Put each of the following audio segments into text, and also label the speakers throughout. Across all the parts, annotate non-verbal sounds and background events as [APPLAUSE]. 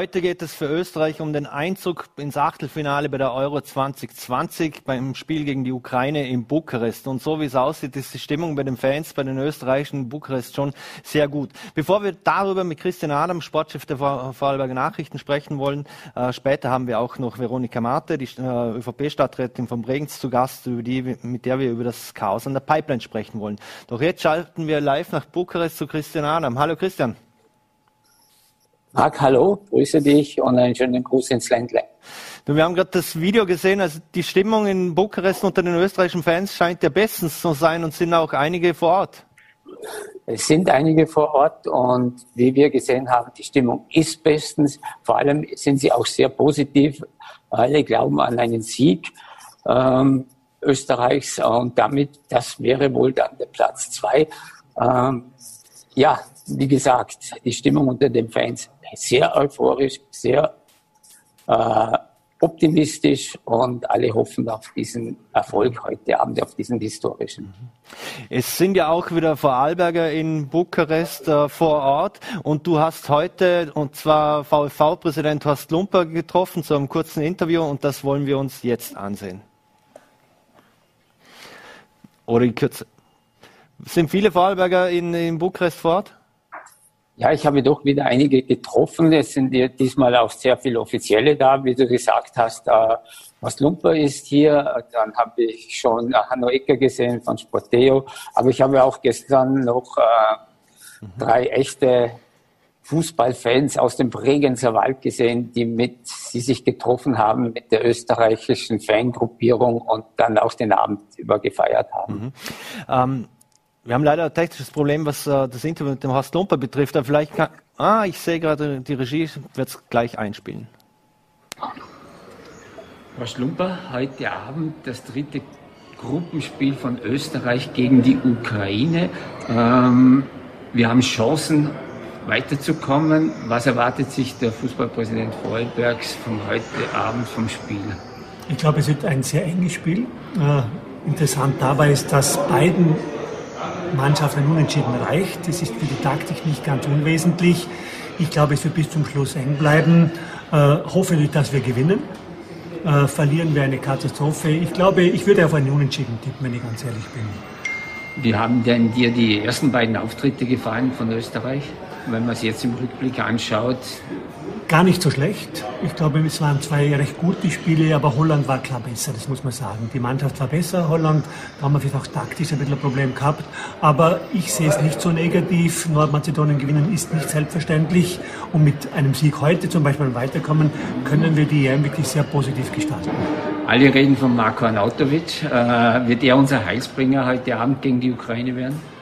Speaker 1: Heute geht es für Österreich um den Einzug ins Achtelfinale bei der Euro 2020 beim Spiel gegen die Ukraine in Bukarest. Und so wie es aussieht, ist die Stimmung bei den Fans, bei den Österreichischen in Bukarest schon sehr gut. Bevor wir darüber mit Christian Adam, Sportchef der Vorarlberger Nachrichten, sprechen wollen, äh, später haben wir auch noch Veronika Marte, die äh, ÖVP-Stadträtin von Bregenz zu Gast, über die, mit der wir über das Chaos an der Pipeline sprechen wollen. Doch jetzt schalten wir live nach Bukarest zu Christian Adam. Hallo Christian.
Speaker 2: Marc, hallo, grüße dich und einen schönen Gruß ins Ländle.
Speaker 1: Wir haben gerade das Video gesehen, also die Stimmung in Bukarest unter den österreichischen Fans scheint ja bestens zu sein und sind auch einige vor Ort.
Speaker 2: Es sind einige vor Ort und wie wir gesehen haben, die Stimmung ist bestens. Vor allem sind sie auch sehr positiv. Alle glauben an einen Sieg ähm, Österreichs und damit, das wäre wohl dann der Platz zwei. Ähm, ja, wie gesagt, die Stimmung unter den Fans sehr euphorisch, sehr äh, optimistisch und alle hoffen auf diesen Erfolg heute Abend, auf diesen historischen.
Speaker 1: Es sind ja auch wieder Vorarlberger in Bukarest äh, vor Ort und du hast heute, und zwar VfV-Präsident Horst Lumper getroffen zu einem kurzen Interview und das wollen wir uns jetzt ansehen. Oder in Kürze. Sind viele Vorarlberger in, in Bukarest vor Ort?
Speaker 2: Ja, ich habe doch wieder einige getroffen. Es sind ja diesmal auch sehr viele Offizielle da, wie du gesagt hast. Äh, was Lumper ist hier, dann habe ich schon Hanno Ecker gesehen von Sporteo, aber ich habe auch gestern noch äh, drei echte Fußballfans aus dem Bregenzer Wald gesehen, die mit, die sich getroffen haben mit der österreichischen Fangruppierung und dann auch den Abend über gefeiert haben. Mhm.
Speaker 1: Ähm wir haben leider ein technisches Problem, was äh, das Interview mit dem Horst Lumper betrifft. Aber vielleicht kann. Ah, ich sehe gerade, die Regie wird es gleich einspielen.
Speaker 3: Horst Lumper, heute Abend das dritte Gruppenspiel von Österreich gegen die Ukraine. Ähm, wir haben Chancen, weiterzukommen. Was erwartet sich der Fußballpräsident Vorarlbergs von heute Abend vom Spiel?
Speaker 4: Ich glaube, es wird ein sehr enges Spiel. Äh, interessant dabei ist, dass beiden Mannschaft ein Unentschieden reicht. Das ist für die Taktik nicht ganz unwesentlich. Ich glaube, es wird bis zum Schluss eng bleiben. Äh, hoffe nicht, dass wir gewinnen. Äh, verlieren wir eine Katastrophe. Ich glaube, ich würde auf einen Unentschieden tippen, wenn ich ganz ehrlich bin.
Speaker 3: Wie haben denn dir die ersten beiden Auftritte gefallen von Österreich? Wenn man es jetzt im Rückblick anschaut,
Speaker 4: gar nicht so schlecht. Ich glaube, es waren zwei recht gute Spiele, aber Holland war klar besser, das muss man sagen. Die Mannschaft war besser, Holland, da haben wir vielleicht auch taktisch ein bisschen ein Problem gehabt. Aber ich sehe es nicht so negativ. Nordmazedonien gewinnen ist nicht selbstverständlich. Und mit einem Sieg heute zum Beispiel weiterkommen, können wir die EM wirklich sehr positiv gestalten.
Speaker 3: Alle reden von Marko Arnautovic. Äh, wird er unser Heilsbringer heute Abend gegen die Ukraine werden?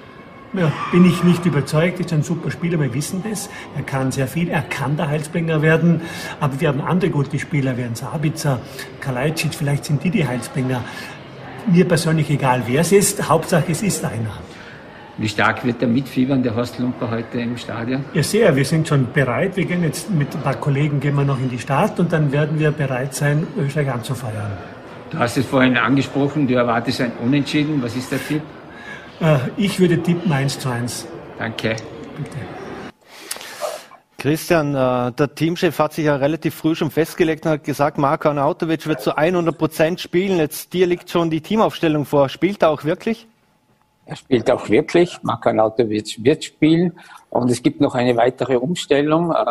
Speaker 4: Ja, bin ich nicht überzeugt, ist ein super Spieler, wir wissen das. Er kann sehr viel, er kann der Heilsbringer werden. Aber wir haben andere gute Spieler, wie ein Sabitzer, Kalajdzic, vielleicht sind die die Heilsbringer. Mir persönlich egal, wer es ist, Hauptsache es ist einer.
Speaker 3: Wie stark wird der mitfiebern, der Horst Lumper heute im Stadion?
Speaker 4: Ja, sehr. Wir sind schon bereit. Wir gehen jetzt mit ein paar Kollegen gehen wir noch in die Stadt und dann werden wir bereit sein, Österreich anzufeiern.
Speaker 3: Du hast es vorhin angesprochen, du erwartest ein Unentschieden. Was ist der Tipp?
Speaker 4: Äh, ich würde tippen 1 zu 1.
Speaker 3: Danke. Bitte.
Speaker 1: Christian, äh, der Teamchef hat sich ja relativ früh schon festgelegt und hat gesagt, Marko Arnautovic wird zu 100 Prozent spielen. Jetzt dir liegt schon die Teamaufstellung vor. Spielt er auch wirklich?
Speaker 2: Er spielt auch wirklich. Marko Arnautovic wird spielen. Und es gibt noch eine weitere Umstellung. Äh,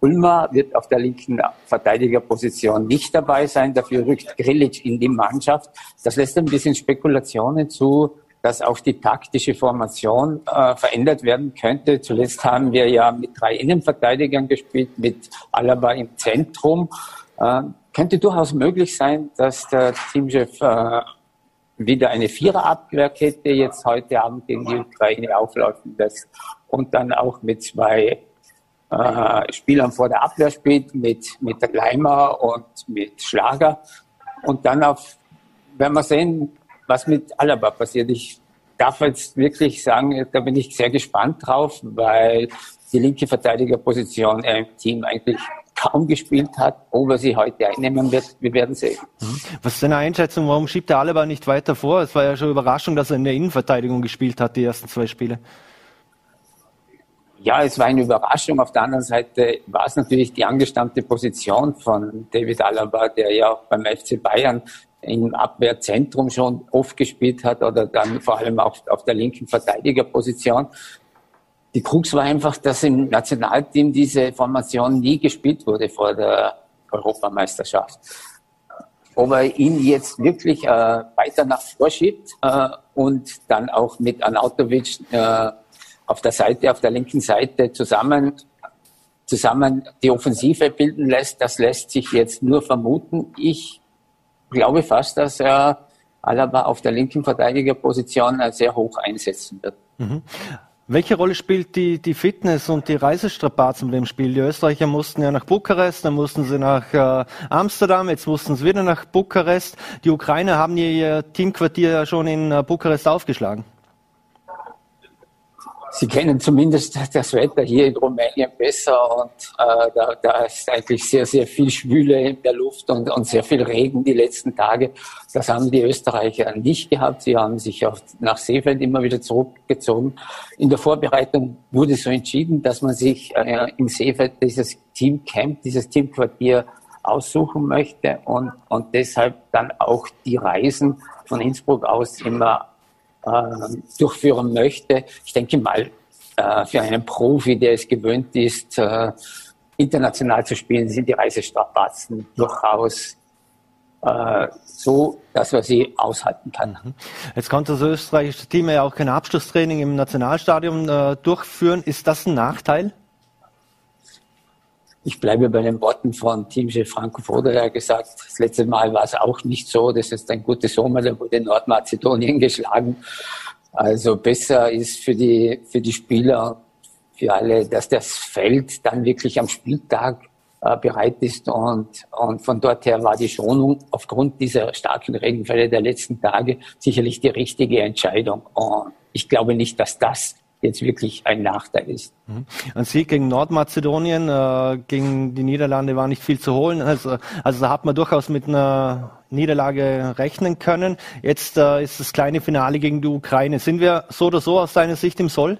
Speaker 2: Ulmer wird auf der linken Verteidigerposition nicht dabei sein. Dafür rückt Grilic in die Mannschaft. Das lässt ein bisschen Spekulationen zu, dass auch die taktische Formation äh, verändert werden könnte. Zuletzt haben wir ja mit drei Innenverteidigern gespielt, mit Alaba im Zentrum. Äh, könnte durchaus möglich sein, dass der Teamchef äh, wieder eine Viererabwehrkette jetzt heute Abend gegen die Ukraine auflaufen lässt und dann auch mit zwei äh, Spielern vor der Abwehr spielt, mit, mit der Leimer und mit Schlager. Und dann auf, werden wir sehen, was mit Alaba passiert. Ich darf jetzt wirklich sagen, da bin ich sehr gespannt drauf, weil die linke Verteidigerposition im Team eigentlich kaum gespielt hat. Ob er sie heute einnehmen wird, wir werden sehen.
Speaker 1: Mhm. Was ist deine Einschätzung? Warum schiebt der Alaba nicht weiter vor? Es war ja schon Überraschung, dass er in der Innenverteidigung gespielt hat, die ersten zwei Spiele.
Speaker 2: ja, es war eine Überraschung. Auf der anderen Seite war es natürlich die angestammte Position von David Alaba, der ja auch beim FC Bayern im Abwehrzentrum schon oft gespielt hat oder dann vor allem auch auf der linken Verteidigerposition. Die Krux war einfach, dass im Nationalteam diese Formation nie gespielt wurde vor der Europameisterschaft. Ob er ihn jetzt wirklich äh, weiter nach vorschiebt äh, und dann auch mit Anautovic äh, auf der Seite, auf der linken Seite zusammen, zusammen die Offensive bilden lässt, das lässt sich jetzt nur vermuten. Ich glaube fast, dass er Alaba auf der linken Verteidigerposition sehr hoch einsetzen wird. Mhm.
Speaker 1: Welche Rolle spielt die, die Fitness und die Reisestrapazen beim Spiel? Die Österreicher mussten ja nach Bukarest, dann mussten sie nach äh, Amsterdam, jetzt mussten sie wieder nach Bukarest. Die Ukrainer haben ihr Teamquartier ja schon in äh, Bukarest aufgeschlagen.
Speaker 2: Sie kennen zumindest das Wetter hier in Rumänien besser und äh, da, da ist eigentlich sehr, sehr viel Schwüle in der Luft und, und sehr viel Regen die letzten Tage. Das haben die Österreicher nicht gehabt. Sie haben sich auf, nach Seefeld immer wieder zurückgezogen. In der Vorbereitung wurde so entschieden, dass man sich äh, im Seefeld dieses Teamcamp, dieses Teamquartier aussuchen möchte und, und deshalb dann auch die Reisen von Innsbruck aus immer durchführen möchte. Ich denke mal, äh, für einen Profi, der es gewöhnt ist, äh, international zu spielen, sind die Reisestrapazen durchaus äh, so, dass man sie aushalten kann. Mhm.
Speaker 1: Jetzt konnte das österreichische Team ja auch kein Abschlusstraining im Nationalstadion durchführen. Ist das ein Nachteil?
Speaker 2: Ich bleibe bei den Worten von Teamchef Franco Foda, der hat gesagt, das letzte Mal war es auch nicht so, das ist ein gutes Sommer, da wurde Nordmazedonien [LAUGHS] geschlagen. Also besser ist für die, für die Spieler, für alle, dass das Feld dann wirklich am Spieltag äh, bereit ist und, und von dort her war die Schonung aufgrund dieser starken Regenfälle der letzten Tage sicherlich die richtige Entscheidung. Und ich glaube nicht, dass das jetzt wirklich ein Nachteil ist.
Speaker 1: Mhm. Ein Sieg gegen Nordmazedonien, äh, gegen die Niederlande war nicht viel zu holen. Also, also da hat man durchaus mit einer Niederlage rechnen können. Jetzt äh, ist das kleine Finale gegen die Ukraine. Sind wir so oder so aus deiner Sicht im Soll?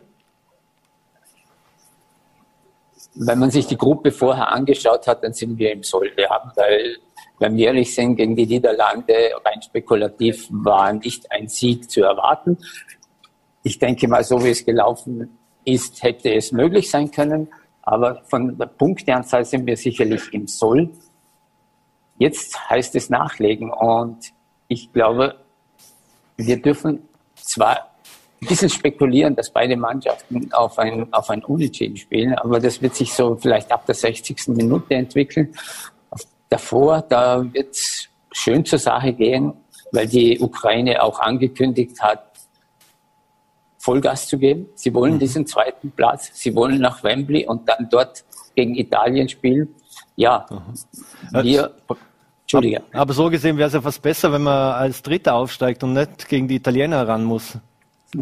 Speaker 2: Wenn man sich die Gruppe vorher angeschaut hat, dann sind wir im Soll. Wir haben, weil, wenn wir ehrlich sind, gegen die Niederlande rein spekulativ war nicht ein Sieg zu erwarten ich denke mal, so wie es gelaufen ist, hätte es möglich sein können. Aber von der Punkteanzahl sind wir sicherlich im Soll. Jetzt heißt es nachlegen. Und ich glaube, wir dürfen zwar ein bisschen spekulieren, dass beide Mannschaften auf ein, auf ein Unentschieden spielen, aber das wird sich so vielleicht ab der 60. Minute entwickeln. Davor, da wird es schön zur Sache gehen, weil die Ukraine auch angekündigt hat, Vollgas zu geben. Sie wollen mhm. diesen zweiten Platz. Sie wollen nach Wembley und dann dort gegen Italien spielen. Ja, mhm. wir,
Speaker 1: Entschuldige. Aber, aber so gesehen wäre es ja fast besser, wenn man als Dritter aufsteigt und nicht gegen die Italiener ran muss. [LAUGHS]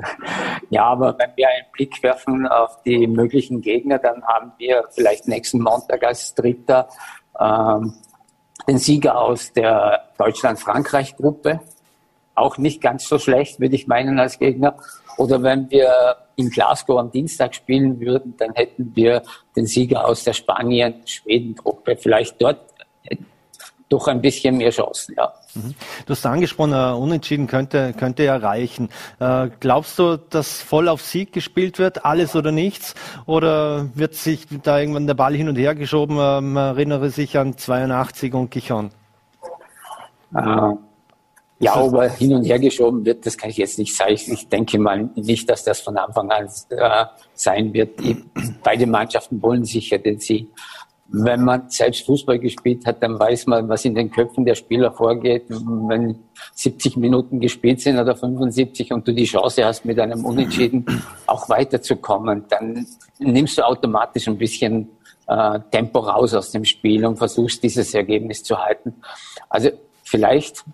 Speaker 2: Ja, aber wenn wir einen Blick werfen auf die möglichen Gegner, dann haben wir vielleicht nächsten Montag als Dritter ähm, den Sieger aus der Deutschland-Frankreich-Gruppe. Auch nicht ganz so schlecht, würde ich meinen, als Gegner. Oder wenn wir in Glasgow am Dienstag spielen würden, dann hätten wir den Sieger aus der Spanien-Schweden-Gruppe. Vielleicht dort doch ein bisschen mehr Chancen, ja.
Speaker 1: Mhm. Du hast angesprochen, uh, Unentschieden könnte, könnte ja reichen. Uh, glaubst du, dass voll auf Sieg gespielt wird, alles oder nichts? Oder wird sich da irgendwann der Ball hin und her geschoben? Uh, man erinnere sich an 82 und Gichon.
Speaker 2: Ja, ob er hin und her geschoben wird, das kann ich jetzt nicht sagen. Ich denke mal nicht, dass das von Anfang an äh, sein wird. Die, beide Mannschaften wollen sicher den Sieg. Wenn man selbst Fußball gespielt hat, dann weiß man, was in den Köpfen der Spieler vorgeht. Wenn 70 Minuten gespielt sind oder 75 und du die Chance hast, mit einem Unentschieden auch weiterzukommen, dann nimmst du automatisch ein bisschen äh, Tempo raus aus dem Spiel und versuchst, dieses Ergebnis zu halten. Also vielleicht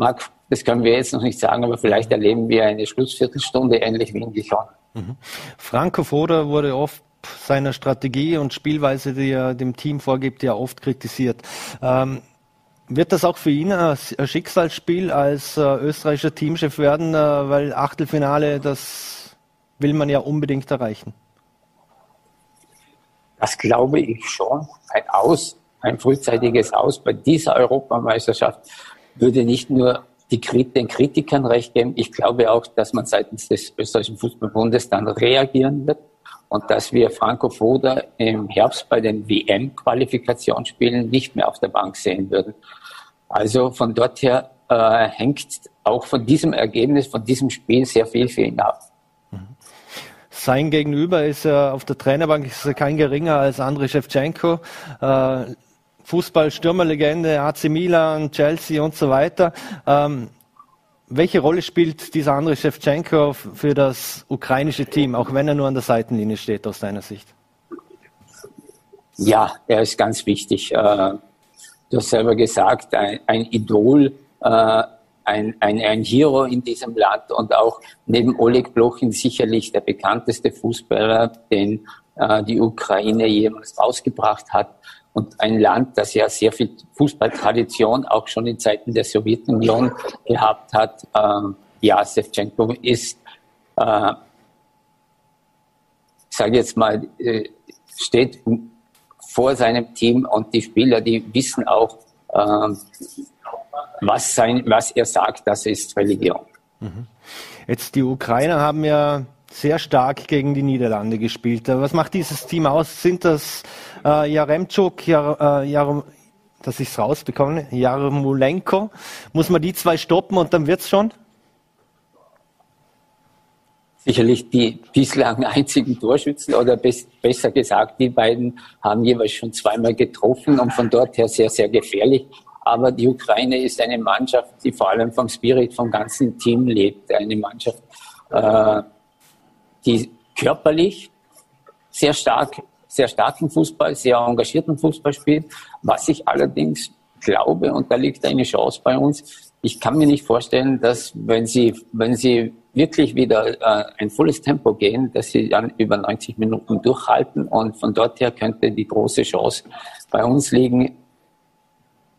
Speaker 2: Marc, das können wir jetzt noch nicht sagen, aber vielleicht erleben wir eine Schlussviertelstunde ähnlich wie in Dijon. Mhm.
Speaker 1: Franco Foda wurde oft seiner Strategie und Spielweise, die er dem Team vorgibt, ja oft kritisiert. Ähm, wird das auch für ihn ein Schicksalsspiel als äh, österreichischer Teamchef werden, äh, weil Achtelfinale, das will man ja unbedingt erreichen?
Speaker 2: Das glaube ich schon. Ein Aus, ein frühzeitiges Aus bei dieser Europameisterschaft würde nicht nur die, den Kritikern recht geben. Ich glaube auch, dass man seitens des österreichischen Fußballbundes dann reagieren wird und dass wir Franco Foda im Herbst bei den WM-Qualifikationsspielen nicht mehr auf der Bank sehen würden. Also von dort her äh, hängt auch von diesem Ergebnis, von diesem Spiel sehr viel für ihn ab.
Speaker 1: Sein Gegenüber ist er auf der Trainerbank ist er kein geringer als Andrei Shevchenko. Äh, Fußball-Stürmerlegende, AC Milan, Chelsea und so weiter. Ähm, welche Rolle spielt dieser andere Shevchenko für das ukrainische Team, auch wenn er nur an der Seitenlinie steht, aus deiner Sicht?
Speaker 2: Ja, er ist ganz wichtig. Äh, du hast selber gesagt, ein, ein Idol, äh, ein, ein, ein Hero in diesem Land und auch neben Oleg Blochin sicherlich der bekannteste Fußballer, den äh, die Ukraine jemals rausgebracht hat und ein Land, das ja sehr viel Fußballtradition auch schon in Zeiten der Sowjetunion gehabt hat. Ähm, ja, Sevchenko ist, äh, ich sage jetzt mal, äh, steht vor seinem Team und die Spieler, die wissen auch, äh, was, sein, was er sagt, das ist Religion.
Speaker 1: Mhm. Jetzt die Ukrainer haben ja sehr stark gegen die Niederlande gespielt. Was macht dieses Team aus? Sind das äh, Jaremczuk, Jar, äh, Jar, dass ich es rausbekomme, Jarmolenko? Muss man die zwei stoppen und dann wird's schon?
Speaker 2: Sicherlich die bislang einzigen Torschützen oder bes besser gesagt, die beiden haben jeweils schon zweimal getroffen und von dort her sehr, sehr gefährlich. Aber die Ukraine ist eine Mannschaft, die vor allem vom Spirit vom ganzen Team lebt. Eine Mannschaft, äh, die körperlich sehr stark, sehr starken Fußball, sehr engagierten Fußball spielt. Was ich allerdings glaube, und da liegt eine Chance bei uns, ich kann mir nicht vorstellen, dass wenn sie, wenn sie wirklich wieder äh, ein volles Tempo gehen, dass sie dann über 90 Minuten durchhalten und von dort her könnte die große Chance bei uns liegen,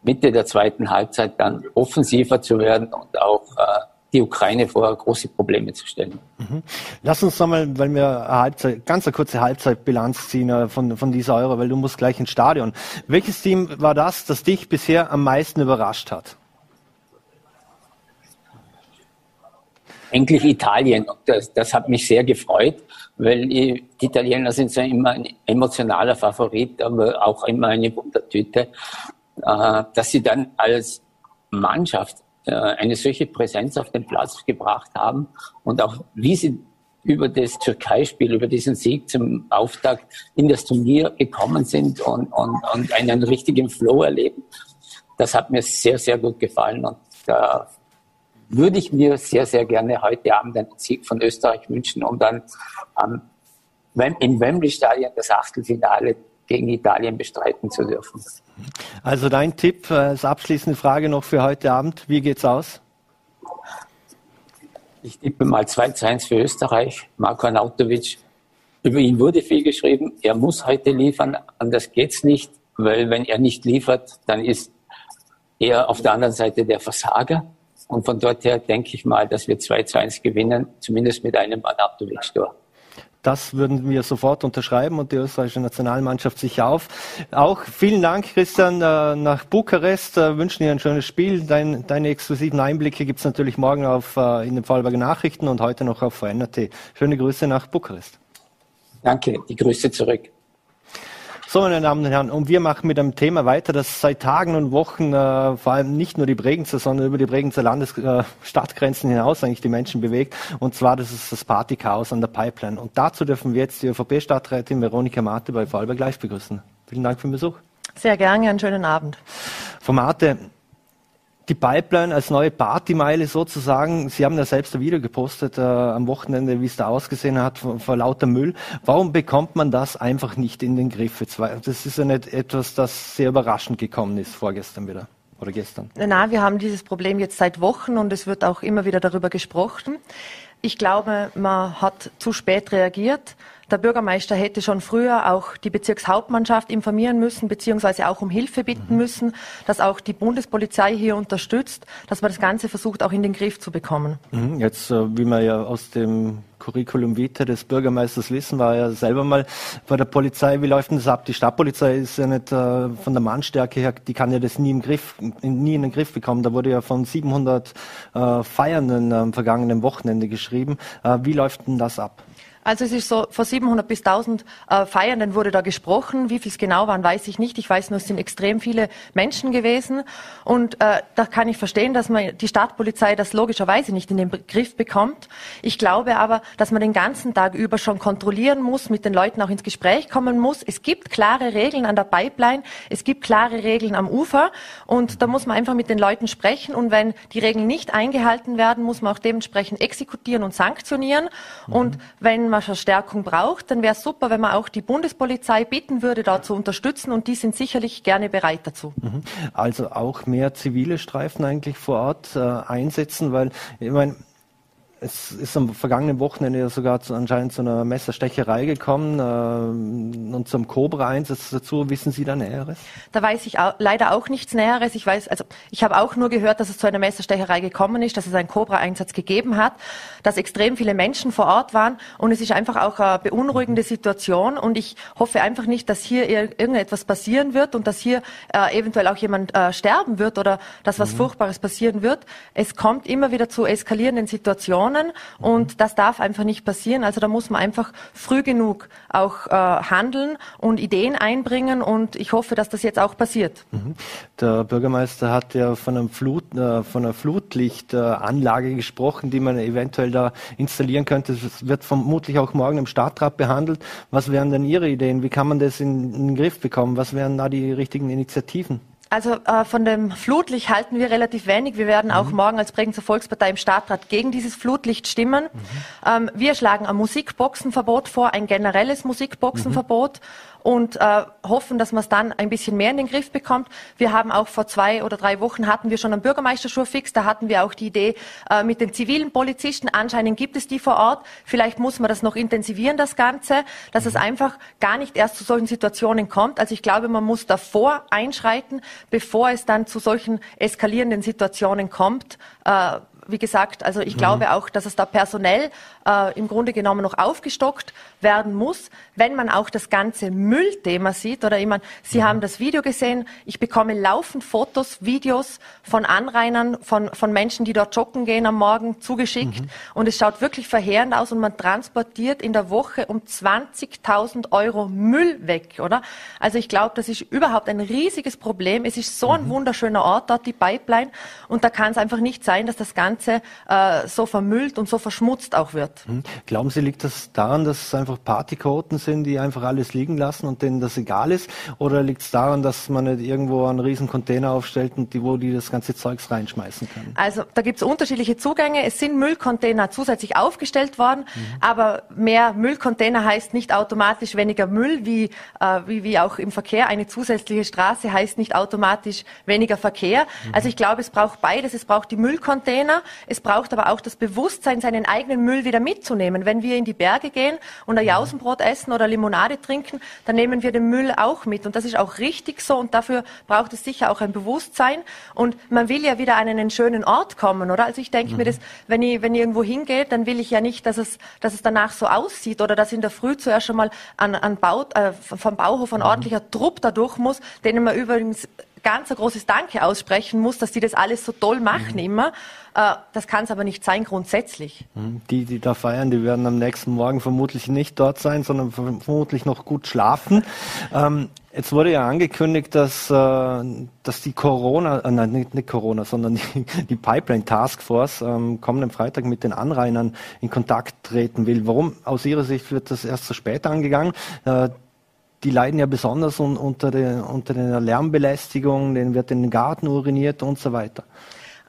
Speaker 2: Mitte der zweiten Halbzeit dann offensiver zu werden und auch äh, die Ukraine vor große Probleme zu stellen.
Speaker 1: Mhm. Lass uns nochmal, weil wir eine Halbzeit, ganz eine kurze Halbzeitbilanz ziehen äh, von, von dieser Euro, weil du musst gleich ins Stadion. Welches Team war das, das dich bisher am meisten überrascht hat?
Speaker 2: Eigentlich Italien. Das, das hat mich sehr gefreut, weil die Italiener sind ja immer ein emotionaler Favorit, aber auch immer eine Wundertüte. Äh, dass sie dann als Mannschaft eine solche Präsenz auf den Platz gebracht haben und auch wie sie über das Türkei-Spiel, über diesen Sieg zum Auftakt in das Turnier gekommen sind und, und, und einen richtigen Flow erleben. Das hat mir sehr, sehr gut gefallen und da würde ich mir sehr, sehr gerne heute Abend einen Sieg von Österreich wünschen, um dann am, im Wembley-Stadion das Achtelfinale gegen Italien bestreiten zu dürfen.
Speaker 1: Also dein Tipp als abschließende Frage noch für heute Abend. Wie geht's aus?
Speaker 2: Ich tippe mal 2 zu 1 für Österreich. Marko Arnautovic. Über ihn wurde viel geschrieben. Er muss heute liefern. Anders geht's nicht, weil wenn er nicht liefert, dann ist er auf der anderen Seite der Versager. Und von dort her denke ich mal, dass wir 2 zu 1 gewinnen, zumindest mit einem Arnautovic-Tor.
Speaker 1: Das würden wir sofort unterschreiben und die österreichische Nationalmannschaft sich auf. Auch vielen Dank, Christian, äh, nach Bukarest. Äh, wünschen dir ein schönes Spiel. Dein, deine exklusiven Einblicke gibt es natürlich morgen auf, äh, in den Vorarlberger Nachrichten und heute noch auf VNRT. Schöne Grüße nach Bukarest.
Speaker 2: Danke, die Grüße zurück.
Speaker 1: So, meine Damen und Herren, und wir machen mit einem Thema weiter, das seit Tagen und Wochen äh, vor allem nicht nur die Bregenzer, sondern über die Bregenzer Landesstadtgrenzen äh, hinaus eigentlich die Menschen bewegt. Und zwar, das ist das Partychaos an der Pipeline. Und dazu dürfen wir jetzt die ÖVP-Stadträtin Veronika Mate bei Vorarlberg Live begrüßen. Vielen Dank für den Besuch.
Speaker 5: Sehr gerne, einen schönen Abend.
Speaker 1: Frau Mate, die Pipeline als neue Partymeile sozusagen. Sie haben ja selbst ein Video gepostet äh, am Wochenende, wie es da ausgesehen hat, vor, vor, lauter Müll. Warum bekommt man das einfach nicht in den Griff? Das ist ja nicht etwas, das sehr überraschend gekommen ist vorgestern wieder oder gestern.
Speaker 5: Na, wir haben dieses Problem jetzt seit Wochen und es wird auch immer wieder darüber gesprochen. Ich glaube, man hat zu spät reagiert. Der Bürgermeister hätte schon früher auch die Bezirkshauptmannschaft informieren müssen, beziehungsweise auch um Hilfe bitten müssen, dass auch die Bundespolizei hier unterstützt, dass man das Ganze versucht, auch in den Griff zu bekommen.
Speaker 1: Mhm. Jetzt, äh, wie man ja aus dem Curriculum Vitae des Bürgermeisters wissen, war ja selber mal bei der Polizei. Wie läuft denn das ab? Die Stadtpolizei ist ja nicht äh, von der Mannstärke her, die kann ja das nie im Griff, nie in den Griff bekommen. Da wurde ja von 700 äh, Feiernden am vergangenen Wochenende geschrieben. Äh, wie läuft denn das ab?
Speaker 5: Also es ist so, vor 700 bis 1000 äh, Feiernden wurde da gesprochen. Wie viel es genau waren, weiß ich nicht. Ich weiß nur, es sind extrem viele Menschen gewesen. Und äh, da kann ich verstehen, dass man die Stadtpolizei das logischerweise nicht in den Griff bekommt. Ich glaube aber, dass man den ganzen Tag über schon kontrollieren muss, mit den Leuten auch ins Gespräch kommen muss. Es gibt klare Regeln an der Pipeline, es gibt klare Regeln am Ufer und da muss man einfach mit den Leuten sprechen. Und wenn die Regeln nicht eingehalten werden, muss man auch dementsprechend exekutieren und sanktionieren. Mhm. Und wenn man Verstärkung braucht, dann wäre es super, wenn man auch die Bundespolizei bitten würde, da zu unterstützen und die sind sicherlich gerne bereit dazu. Mhm.
Speaker 1: Also auch mehr zivile Streifen eigentlich vor Ort äh, einsetzen, weil ich meine, es ist am vergangenen Wochenende ja sogar zu, anscheinend zu einer Messerstecherei gekommen äh, und zum Cobra-Einsatz dazu. Wissen Sie da Näheres?
Speaker 5: Da weiß ich auch, leider auch nichts Näheres. Ich weiß, also ich habe auch nur gehört, dass es zu einer Messerstecherei gekommen ist, dass es einen Cobra-Einsatz gegeben hat, dass extrem viele Menschen vor Ort waren und es ist einfach auch eine beunruhigende Situation und ich hoffe einfach nicht, dass hier irgendetwas passieren wird und dass hier äh, eventuell auch jemand äh, sterben wird oder dass was mhm. Furchtbares passieren wird. Es kommt immer wieder zu eskalierenden Situationen Situationen und das darf einfach nicht passieren. Also da muss man einfach früh genug auch äh, handeln und Ideen einbringen und ich hoffe, dass das jetzt auch passiert. Mhm.
Speaker 1: Der Bürgermeister hat ja von, einem Flut, äh, von einer Flutlichtanlage gesprochen, die man eventuell da installieren könnte. Das wird vermutlich auch morgen im Stadtrat behandelt. Was wären denn Ihre Ideen? Wie kann man das in, in den Griff bekommen? Was wären da die richtigen Initiativen?
Speaker 5: Also äh, von dem Flutlicht halten wir relativ wenig. Wir werden mhm. auch morgen als Bregenzer Volkspartei im Stadtrat gegen dieses Flutlicht stimmen. Mhm. Ähm, wir schlagen ein Musikboxenverbot vor, ein generelles Musikboxenverbot. Mhm und äh, hoffen, dass man es dann ein bisschen mehr in den Griff bekommt. Wir haben auch vor zwei oder drei Wochen hatten wir schon einen Bürgermeisterschurfix. Da hatten wir auch die Idee äh, mit den zivilen Polizisten. Anscheinend gibt es die vor Ort. Vielleicht muss man das noch intensivieren, das Ganze, dass es einfach gar nicht erst zu solchen Situationen kommt. Also ich glaube, man muss davor einschreiten, bevor es dann zu solchen eskalierenden Situationen kommt. Äh, wie gesagt, also ich mhm. glaube auch, dass es da personell äh, im Grunde genommen noch aufgestockt werden muss, wenn man auch das ganze Müllthema sieht. Oder ich meine, Sie mhm. haben das Video gesehen. Ich bekomme laufend Fotos, Videos von Anrainern, von, von Menschen, die dort joggen gehen am Morgen zugeschickt. Mhm. Und es schaut wirklich verheerend aus und man transportiert in der Woche um 20.000 Euro Müll weg, oder? Also ich glaube, das ist überhaupt ein riesiges Problem. Es ist so ein mhm. wunderschöner Ort dort, die Pipeline. Und da kann es einfach nicht sein, dass das Ganze äh, so vermüllt und so verschmutzt auch wird.
Speaker 1: Hm. Glauben Sie, liegt das daran, dass es einfach Partykoten sind, die einfach alles liegen lassen und denen das egal ist? Oder liegt es daran, dass man nicht irgendwo einen riesen Container aufstellt und die, wo die das ganze Zeugs reinschmeißen können?
Speaker 5: Also da gibt es unterschiedliche Zugänge. Es sind Müllcontainer zusätzlich aufgestellt worden, mhm. aber mehr Müllcontainer heißt nicht automatisch weniger Müll, wie, äh, wie, wie auch im Verkehr. Eine zusätzliche Straße heißt nicht automatisch weniger Verkehr. Mhm. Also ich glaube, es braucht beides. Es braucht die Müllcontainer, es braucht aber auch das Bewusstsein, seinen eigenen Müll wieder mitzunehmen. Wenn wir in die Berge gehen und ein Jausenbrot essen oder Limonade trinken, dann nehmen wir den Müll auch mit. Und das ist auch richtig so und dafür braucht es sicher auch ein Bewusstsein. Und man will ja wieder an einen schönen Ort kommen, oder? Also ich denke mhm. mir das, wenn ich, wenn ich irgendwo hingehe, dann will ich ja nicht, dass es, dass es danach so aussieht oder dass in der Früh zuerst schon mal an, an Bau, äh, vom Bauhof ein mhm. ordentlicher Trupp da durch muss, denen man übrigens ganz ein großes Danke aussprechen muss, dass die das alles so toll machen mhm. immer. Äh, das kann es aber nicht sein grundsätzlich.
Speaker 1: Mhm. Die, die da feiern, die werden am nächsten Morgen vermutlich nicht dort sein, sondern vermutlich noch gut schlafen. Ähm, jetzt wurde ja angekündigt, dass, äh, dass die Corona, äh, nein, nicht, nicht, Corona, sondern die, die Pipeline Taskforce ähm, kommenden Freitag mit den Anrainern in Kontakt treten will. Warum aus Ihrer Sicht wird das erst so spät angegangen? Die leiden ja besonders un, unter, der, unter der Lärmbelästigung, denen wird in den Garten uriniert und so weiter.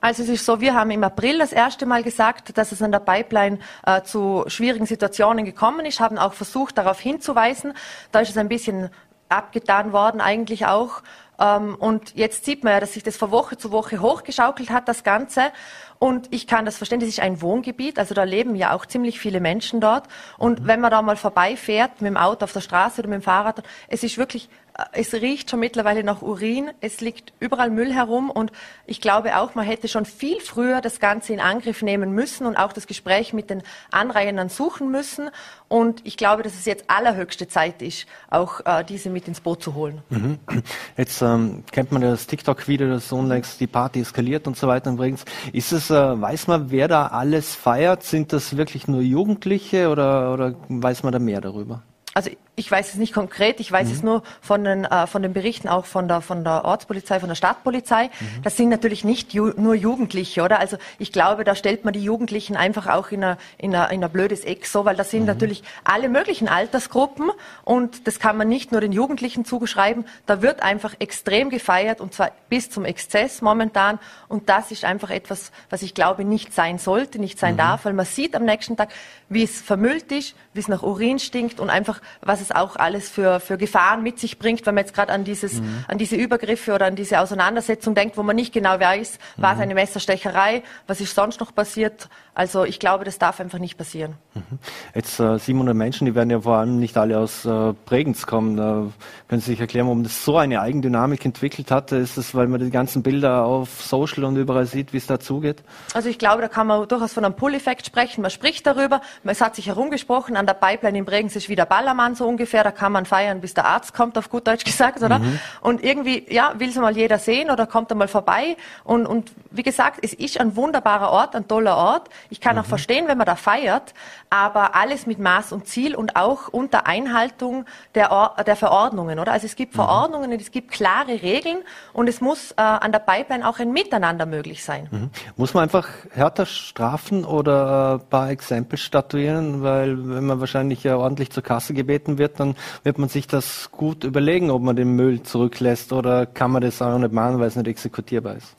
Speaker 5: Also es ist so, wir haben im April das erste Mal gesagt, dass es an der Pipeline äh, zu schwierigen Situationen gekommen ist, haben auch versucht, darauf hinzuweisen. Da ist es ein bisschen abgetan worden eigentlich auch. Ähm, und jetzt sieht man ja, dass sich das von Woche zu Woche hochgeschaukelt hat, das Ganze. Und ich kann das verstehen, das ist ein Wohngebiet, also da leben ja auch ziemlich viele Menschen dort. Und mhm. wenn man da mal vorbeifährt, mit dem Auto auf der Straße oder mit dem Fahrrad, es ist wirklich es riecht schon mittlerweile nach Urin, es liegt überall Müll herum und ich glaube auch, man hätte schon viel früher das Ganze in Angriff nehmen müssen und auch das Gespräch mit den Anrainern suchen müssen. Und ich glaube, dass es jetzt allerhöchste Zeit ist, auch äh, diese mit ins Boot zu holen.
Speaker 1: Mhm. Jetzt ähm, kennt man das TikTok-Video, das Sohnlex, die Party eskaliert und so weiter übrigens. Ist es, äh, weiß man, wer da alles feiert? Sind das wirklich nur Jugendliche oder, oder weiß man da mehr darüber?
Speaker 5: also ich weiß es nicht konkret, ich weiß mhm. es nur von den, äh, von den Berichten auch von der, von der Ortspolizei, von der Stadtpolizei. Mhm. Das sind natürlich nicht ju nur Jugendliche, oder? Also ich glaube, da stellt man die Jugendlichen einfach auch in ein in a, in a blödes Eck so, weil das sind mhm. natürlich alle möglichen Altersgruppen und das kann man nicht nur den Jugendlichen zugeschreiben. Da wird einfach extrem gefeiert und zwar bis zum Exzess momentan und das ist einfach etwas, was ich glaube nicht sein sollte, nicht sein mhm. darf, weil man sieht am nächsten Tag, wie es vermüllt ist, wie es nach Urin stinkt und einfach, was es auch alles für, für Gefahren mit sich bringt, wenn man jetzt gerade an dieses, mhm. an diese Übergriffe oder an diese Auseinandersetzung denkt, wo man nicht genau weiß, war es mhm. eine Messerstecherei, was ist sonst noch passiert. Also ich glaube, das darf einfach nicht passieren.
Speaker 1: Mhm. Jetzt äh, 700 Menschen, die werden ja vor allem nicht alle aus äh, Bregenz kommen. Äh, können Sie sich erklären, warum das so eine Eigendynamik entwickelt hat? Ist es, weil man die ganzen Bilder auf Social und überall sieht, wie es dazugeht?
Speaker 5: Also ich glaube, da kann man durchaus von einem Pull-Effekt sprechen. Man spricht darüber, es hat sich herumgesprochen, an der Pipeline in Bregenz ist wieder Ballermann so ungefähr, da kann man feiern, bis der Arzt kommt, auf gut Deutsch gesagt, oder? Mhm. Und irgendwie, ja, will es mal jeder sehen oder kommt er mal vorbei. Und, und wie gesagt, es ist ein wunderbarer Ort, ein toller Ort. Ich kann mhm. auch verstehen, wenn man da feiert, aber alles mit Maß und Ziel und auch unter Einhaltung der, Or der Verordnungen, oder? Also es gibt mhm. Verordnungen und es gibt klare Regeln und es muss äh, an der Pipeline auch ein Miteinander möglich sein.
Speaker 1: Mhm. Muss man einfach härter strafen oder ein paar Exempel statuieren, weil wenn man wahrscheinlich ja ordentlich zur Kasse gebeten wird, dann wird man sich das gut überlegen, ob man den Müll zurücklässt oder kann man das auch nicht machen, weil es nicht exekutierbar ist?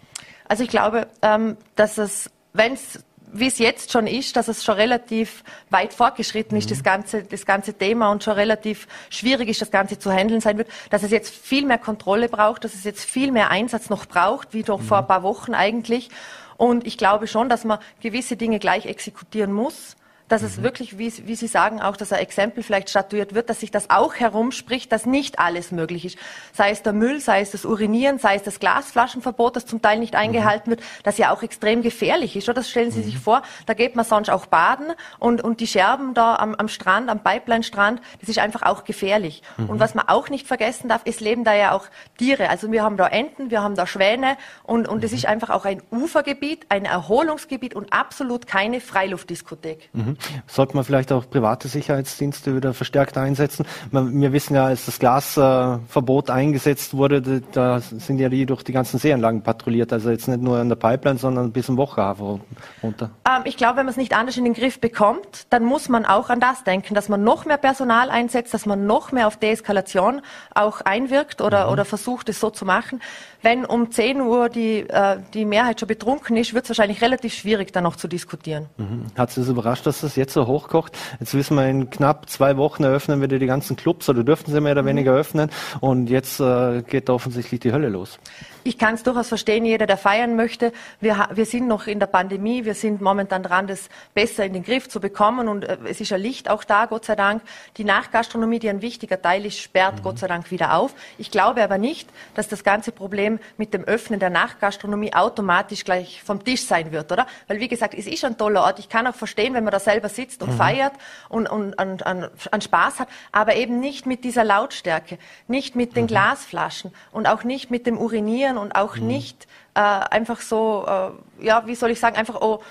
Speaker 5: Also ich glaube, ähm, dass es, wenn es wie es jetzt schon ist, dass es schon relativ weit fortgeschritten ist, mhm. das ganze, das ganze Thema und schon relativ schwierig ist, das Ganze zu handeln sein wird, dass es jetzt viel mehr Kontrolle braucht, dass es jetzt viel mehr Einsatz noch braucht, wie noch mhm. vor ein paar Wochen eigentlich. Und ich glaube schon, dass man gewisse Dinge gleich exekutieren muss dass mhm. es wirklich, wie, wie, Sie sagen, auch, dass ein Exempel vielleicht statuiert wird, dass sich das auch herumspricht, dass nicht alles möglich ist. Sei es der Müll, sei es das Urinieren, sei es das Glasflaschenverbot, das zum Teil nicht eingehalten mhm. wird, das ja auch extrem gefährlich ist. Oder? Das stellen Sie mhm. sich vor, da geht man sonst auch baden und, und die Scherben da am, am Strand, am Pipeline-Strand, das ist einfach auch gefährlich. Mhm. Und was man auch nicht vergessen darf, es leben da ja auch Tiere. Also wir haben da Enten, wir haben da Schwäne und, und es mhm. ist einfach auch ein Ufergebiet, ein Erholungsgebiet und absolut keine Freiluftdiskothek.
Speaker 1: Mhm. Sollte man vielleicht auch private Sicherheitsdienste wieder verstärkt einsetzen? Wir wissen ja, als das Glasverbot eingesetzt wurde, da sind ja die durch die ganzen Seeanlagen patrouilliert. Also jetzt nicht nur an der Pipeline, sondern bis zum Wochehafen runter.
Speaker 5: Ähm, ich glaube, wenn man es nicht anders in den Griff bekommt, dann muss man auch an das denken, dass man noch mehr Personal einsetzt, dass man noch mehr auf Deeskalation auch einwirkt oder, mhm. oder versucht, es so zu machen. Wenn um 10 Uhr die, äh, die Mehrheit schon betrunken ist, wird es wahrscheinlich relativ schwierig, dann noch zu diskutieren.
Speaker 1: Mhm. Hat es das überrascht, dass das jetzt so hochkocht? Jetzt wissen wir, in knapp zwei Wochen eröffnen wieder die ganzen Clubs oder dürften sie mehr oder mhm. weniger öffnen und jetzt äh, geht da offensichtlich die Hölle los.
Speaker 5: Ich kann es durchaus verstehen, jeder, der feiern möchte. Wir, wir sind noch in der Pandemie, wir sind momentan dran, das besser in den Griff zu bekommen und äh, es ist ein Licht auch da, Gott sei Dank. Die Nachgastronomie, die ein wichtiger Teil ist, sperrt mhm. Gott sei Dank wieder auf. Ich glaube aber nicht, dass das ganze Problem mit dem Öffnen der Nachgastronomie automatisch gleich vom Tisch sein wird, oder? Weil wie gesagt, es ist ein toller Ort. Ich kann auch verstehen, wenn man da selber sitzt und mhm. feiert und, und an, an, an Spaß hat, aber eben nicht mit dieser Lautstärke, nicht mit den mhm. Glasflaschen und auch nicht mit dem Urinieren und auch mhm. nicht äh, einfach so, äh, ja, wie soll ich sagen, einfach oh,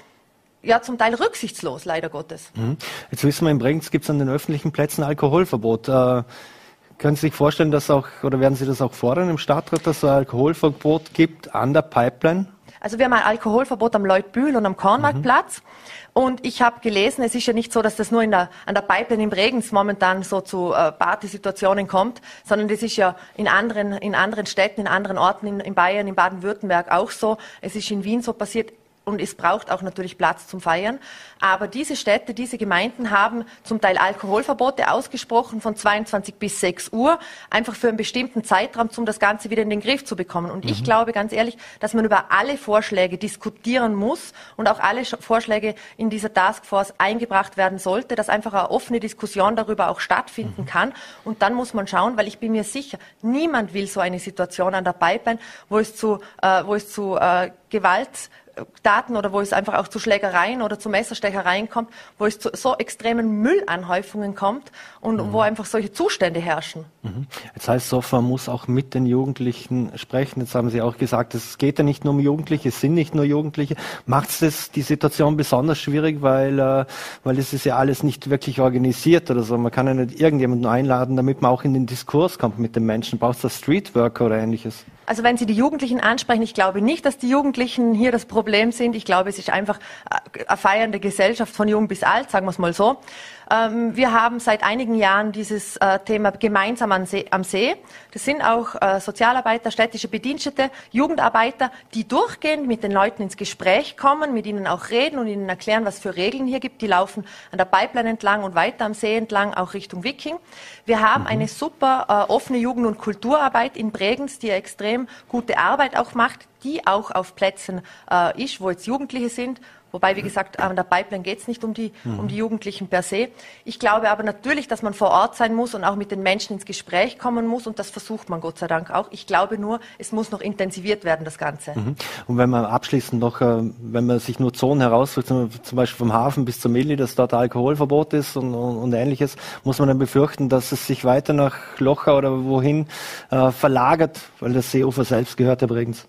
Speaker 5: ja, zum Teil rücksichtslos, leider Gottes.
Speaker 1: Mhm. Jetzt wissen wir, in Bregenz gibt es an den öffentlichen Plätzen Alkoholverbot. Äh, können Sie sich vorstellen, dass auch, oder werden Sie das auch fordern im Stadtrat, dass es ein Alkoholverbot gibt an der Pipeline?
Speaker 5: Also wir haben ein Alkoholverbot am Leutbühl und am Kornmarktplatz. Mhm. Und ich habe gelesen, es ist ja nicht so, dass das nur der, an der Pipeline in Bregenz momentan so zu äh, Partysituationen kommt, sondern das ist ja in anderen, in anderen Städten, in anderen Orten in, in Bayern, in Baden-Württemberg auch so. Es ist in Wien so passiert und es braucht auch natürlich Platz zum Feiern. Aber diese Städte, diese Gemeinden haben zum Teil Alkoholverbote ausgesprochen von 22 bis 6 Uhr, einfach für einen bestimmten Zeitraum, um das Ganze wieder in den Griff zu bekommen. Und mhm. ich glaube ganz ehrlich, dass man über alle Vorschläge diskutieren muss und auch alle Vorschläge in dieser Taskforce eingebracht werden sollte, dass einfach eine offene Diskussion darüber auch stattfinden mhm. kann. Und dann muss man schauen, weil ich bin mir sicher, niemand will so eine Situation an der Pipeline, wo es zu, äh, wo es zu äh, Gewalt Daten oder wo es einfach auch zu Schlägereien oder zu Messerstechereien kommt, wo es zu so extremen Müllanhäufungen kommt und mhm. wo einfach solche Zustände herrschen.
Speaker 1: Mhm. Jetzt heißt Sofa muss auch mit den Jugendlichen sprechen. Jetzt haben Sie auch gesagt, es geht ja nicht nur um Jugendliche, es sind nicht nur Jugendliche. Macht es die Situation besonders schwierig, weil, äh, weil es ist ja alles nicht wirklich organisiert oder so. Man kann ja nicht irgendjemanden einladen, damit man auch in den Diskurs kommt mit den Menschen. Braucht es da Streetworker oder ähnliches?
Speaker 5: Also wenn Sie die Jugendlichen ansprechen, ich glaube nicht, dass die Jugendlichen hier das Problem sind. Ich glaube, es ist einfach äh, eine feiernde Gesellschaft von jung bis alt, sagen wir es mal so. Ähm, wir haben seit einigen Jahren dieses äh, Thema gemeinsam am See. Das sind auch äh, Sozialarbeiter, städtische Bedienstete, Jugendarbeiter, die durchgehend mit den Leuten ins Gespräch kommen, mit ihnen auch reden und ihnen erklären, was für Regeln hier gibt. Die laufen an der Pipeline entlang und weiter am See entlang, auch Richtung Wiking. Wir haben mhm. eine super offene Jugend- und Kulturarbeit in Bregenz, die extrem gute Arbeit auch macht, die auch auf Plätzen äh, ist, wo jetzt Jugendliche sind Wobei, wie gesagt, an der Pipeline geht es nicht um die, mhm. um die Jugendlichen per se. Ich glaube aber natürlich, dass man vor Ort sein muss und auch mit den Menschen ins Gespräch kommen muss. Und das versucht man Gott sei Dank auch. Ich glaube nur, es muss noch intensiviert werden, das Ganze. Mhm.
Speaker 1: Und wenn man abschließend noch, äh, wenn man sich nur Zonen heraussucht, zum Beispiel vom Hafen bis zur Milli, dass dort Alkoholverbot ist und, und, und, ähnliches, muss man dann befürchten, dass es sich weiter nach Locher oder wohin äh, verlagert, weil das Seeufer selbst gehört ja übrigens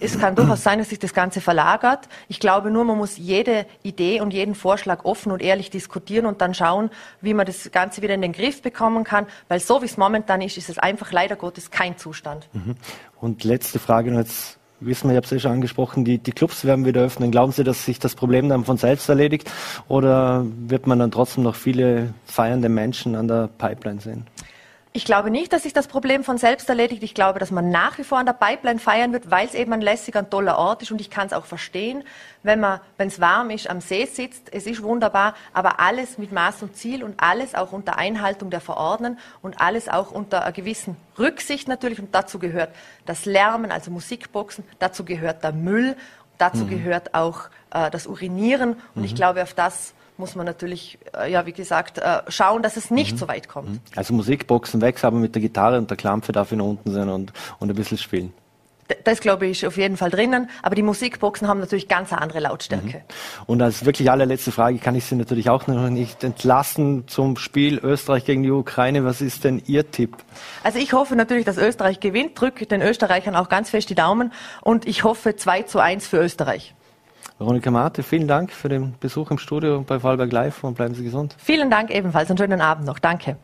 Speaker 5: es kann durchaus sein, dass sich das Ganze verlagert. Ich glaube nur, man muss jede Idee und jeden Vorschlag offen und ehrlich diskutieren und dann schauen, wie man das Ganze wieder in den Griff bekommen kann. Weil so wie es momentan ist, ist es einfach leider Gottes kein Zustand. Mhm.
Speaker 1: Und letzte Frage noch jetzt. Wissen wir, ich habe es ja schon angesprochen, die, die Clubs werden wieder öffnen. Glauben Sie, dass sich das Problem dann von selbst erledigt oder wird man dann trotzdem noch viele feiernde Menschen an der Pipeline sehen?
Speaker 5: Ich glaube nicht, dass sich das Problem von selbst erledigt. Ich glaube, dass man nach wie vor an der Pipeline feiern wird, weil es eben ein lässiger, ein toller Ort ist. Und ich kann es auch verstehen, wenn man, wenn es warm ist, am See sitzt. Es ist wunderbar, aber alles mit Maß und Ziel und alles auch unter Einhaltung der Verordnungen und alles auch unter einer gewissen Rücksicht natürlich. Und dazu gehört das Lärmen, also Musikboxen. Dazu gehört der Müll. Dazu mhm. gehört auch äh, das Urinieren. Und mhm. ich glaube, auf das muss man natürlich, äh, ja, wie gesagt, äh, schauen, dass es nicht mhm. so weit kommt. Mhm.
Speaker 1: Also Musikboxen weg, aber mit der Gitarre und der Klampfe darf ich noch unten sein und, und ein bisschen spielen.
Speaker 5: Das glaube ich auf jeden Fall drinnen, aber die Musikboxen haben natürlich ganz andere Lautstärke.
Speaker 1: Mhm. Und als wirklich allerletzte Frage kann ich Sie natürlich auch noch nicht entlassen zum Spiel Österreich gegen die Ukraine. Was ist denn Ihr Tipp?
Speaker 5: Also ich hoffe natürlich, dass Österreich gewinnt, drücke den Österreichern auch ganz fest die Daumen und ich hoffe 2 zu 1 für Österreich.
Speaker 1: Veronika Marte, vielen Dank für den Besuch im Studio bei Vorarlberg Live und bleiben Sie gesund.
Speaker 5: Vielen Dank ebenfalls. Einen schönen Abend noch. Danke.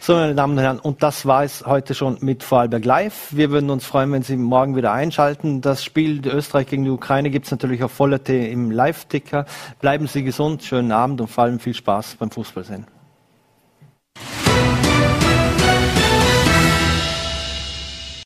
Speaker 1: So, meine Damen und Herren, und das war es heute schon mit Vorarlberg Live. Wir würden uns freuen, wenn Sie morgen wieder einschalten. Das Spiel Österreich gegen die Ukraine gibt es natürlich auf Voller T im Live-Ticker. Bleiben Sie gesund, schönen Abend und vor allem viel Spaß beim Fußballsehen.